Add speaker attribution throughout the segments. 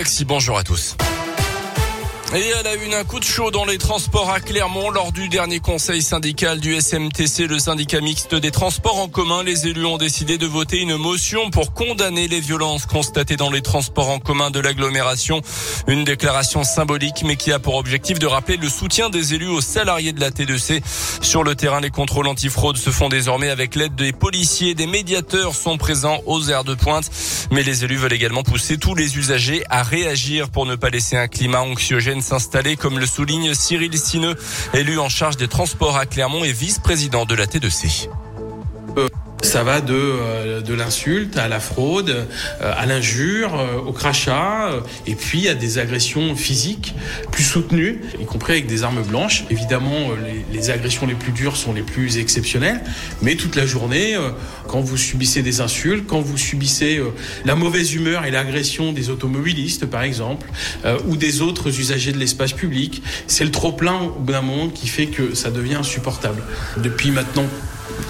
Speaker 1: Alexis, bonjour à tous. Et elle a eu un coup de chaud dans les transports à Clermont lors du dernier conseil syndical du SMTC, le syndicat mixte des transports en commun. Les élus ont décidé de voter une motion pour condamner les violences constatées dans les transports en commun de l'agglomération. Une déclaration symbolique mais qui a pour objectif de rappeler le soutien des élus aux salariés de la T2C. Sur le terrain, les contrôles antifraude se font désormais avec l'aide des policiers. Des médiateurs sont présents aux aires de pointe. Mais les élus veulent également pousser tous les usagers à réagir pour ne pas laisser un climat anxiogène s'installer, comme le souligne Cyril Sineux, élu en charge des transports à Clermont et vice-président de la T2C.
Speaker 2: Ça va de, euh, de l'insulte à la fraude, euh, à l'injure, euh, au crachat, et puis à des agressions physiques plus soutenues, y compris avec des armes blanches. Évidemment, les, les agressions les plus dures sont les plus exceptionnelles, mais toute la journée, quand vous subissez des insultes, quand vous subissez la mauvaise humeur et l'agression des automobilistes, par exemple, ou des autres usagers de l'espace public, c'est le trop-plein d'un monde qui fait que ça devient insupportable. Depuis maintenant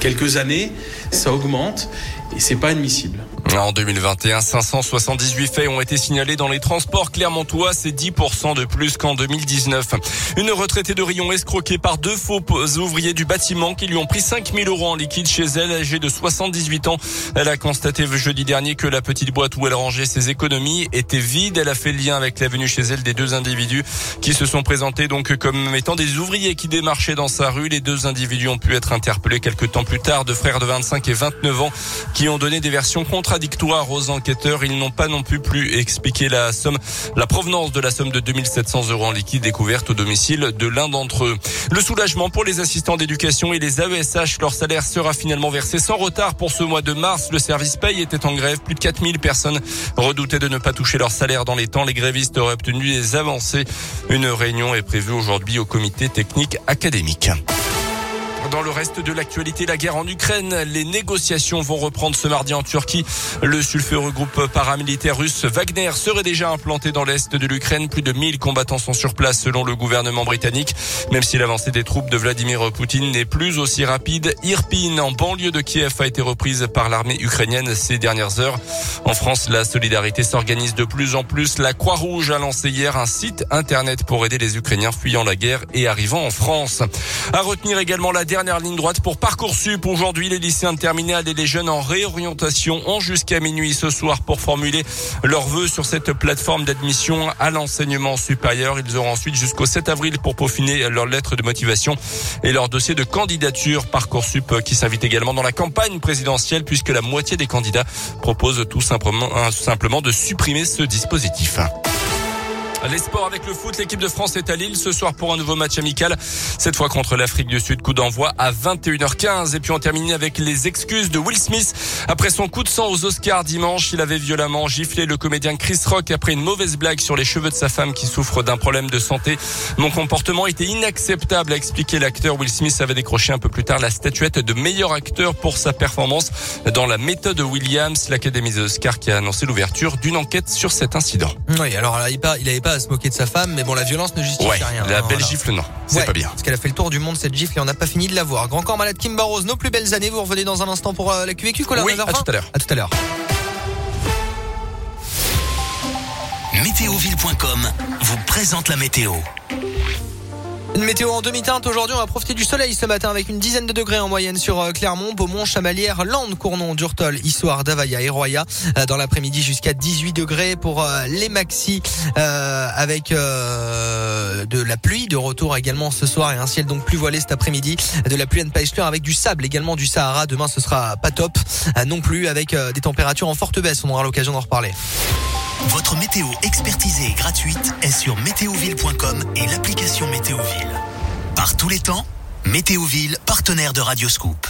Speaker 2: quelques années, ça augmente et c'est pas admissible.
Speaker 1: En 2021, 578 faits ont été signalés dans les transports clermontois, c'est 10% de plus qu'en 2019. Une retraitée de Rion escroquée par deux faux ouvriers du bâtiment qui lui ont pris 5000 euros en liquide chez elle, âgée de 78 ans. Elle a constaté jeudi dernier que la petite boîte où elle rangeait ses économies était vide. Elle a fait le lien avec la venue chez elle des deux individus qui se sont présentés donc comme étant des ouvriers qui démarchaient dans sa rue. Les deux individus ont pu être interpellés quelques temps plus tard, de frères de 25 et 29 ans ont donné des versions contradictoires aux enquêteurs. Ils n'ont pas non plus pu expliquer la somme, la provenance de la somme de 2700 euros en liquide découverte au domicile de l'un d'entre eux. Le soulagement pour les assistants d'éducation et les AESH, leur salaire sera finalement versé sans retard pour ce mois de mars. Le service paye était en grève. Plus de 4000 personnes redoutaient de ne pas toucher leur salaire dans les temps. Les grévistes auraient obtenu des avancées. Une réunion est prévue aujourd'hui au comité technique académique. Dans le reste de l'actualité, la guerre en Ukraine, les négociations vont reprendre ce mardi en Turquie. Le sulfureux groupe paramilitaire russe Wagner serait déjà implanté dans l'est de l'Ukraine. Plus de 1000 combattants sont sur place selon le gouvernement britannique. Même si l'avancée des troupes de Vladimir Poutine n'est plus aussi rapide, Irpin, en banlieue de Kiev, a été reprise par l'armée ukrainienne ces dernières heures. En France, la solidarité s'organise de plus en plus. La Croix-Rouge a lancé hier un site internet pour aider les Ukrainiens fuyant la guerre et arrivant en France. À retenir également la dernière ligne droite pour Parcoursup. Aujourd'hui, les lycéens de terminale et les jeunes en réorientation ont jusqu'à minuit ce soir pour formuler leurs vœux sur cette plateforme d'admission à l'enseignement supérieur. Ils auront ensuite jusqu'au 7 avril pour peaufiner leur lettre de motivation et leur dossier de candidature Parcoursup qui s'invite également dans la campagne présidentielle puisque la moitié des candidats proposent tout simplement, simplement de supprimer ce dispositif. Les sports avec le foot, l'équipe de France est à Lille ce soir pour un nouveau match amical. Cette fois contre l'Afrique du Sud, coup d'envoi à 21h15. Et puis on termine avec les excuses de Will Smith. Après son coup de sang aux Oscars dimanche, il avait violemment giflé le comédien Chris Rock après une mauvaise blague sur les cheveux de sa femme qui souffre d'un problème de santé. Mon comportement était inacceptable, a expliqué l'acteur. Will Smith avait décroché un peu plus tard la statuette de meilleur acteur pour sa performance dans la méthode Williams, l'Académie des Oscars qui a annoncé l'ouverture d'une enquête sur cet incident.
Speaker 3: Oui, alors il n'avait pas à se moquer de sa femme, mais bon, la violence ne justifie rien.
Speaker 1: La
Speaker 3: hein,
Speaker 1: belle gifle, non. C'est pas bien.
Speaker 3: Parce qu'elle a fait le tour du monde, cette gifle, et on n'a pas fini de la voir. Grand corps malade Kim Barros, nos plus belles années. Vous revenez dans un instant pour euh, la QVQ, Colin
Speaker 1: Oui, à tout à l'heure.
Speaker 3: À tout à l'heure.
Speaker 4: Météoville.com vous présente la météo.
Speaker 3: Une météo en demi-teinte aujourd'hui, on va profiter du soleil ce matin avec une dizaine de degrés en moyenne sur euh, Clermont, Beaumont, Chamalières, Landes, Cournon, Durtol, Issoire, Davaya et Roya. Euh, dans l'après-midi jusqu'à 18 degrés pour euh, les maxis avec de la pluie de retour également ce soir et un ciel donc plus voilé cet après-midi. De la pluie à ne pas exclure avec du sable également du Sahara. Demain ce sera pas top non plus avec des températures en forte baisse. On aura l'occasion d'en reparler.
Speaker 4: Votre météo expertisée et gratuite est sur météoville.com et l'application Météoville. Par tous les temps, Météoville, partenaire de Radioscoop.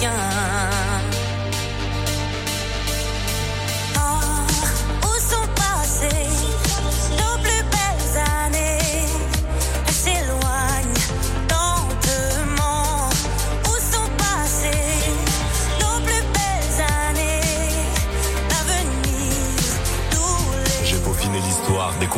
Speaker 5: Ne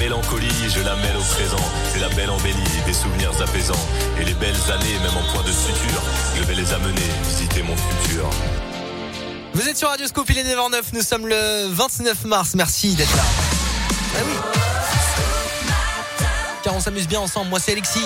Speaker 6: mélancolie, je la mêle au présent. C'est la belle embellie, des souvenirs apaisants. Et les belles années, même en point de suture, je vais les amener visiter mon futur.
Speaker 3: Vous êtes sur Radio Scoop, il est 9h09, nous sommes le 29 mars, merci d'être là. Ah. Car on s'amuse bien ensemble, moi c'est Alexis.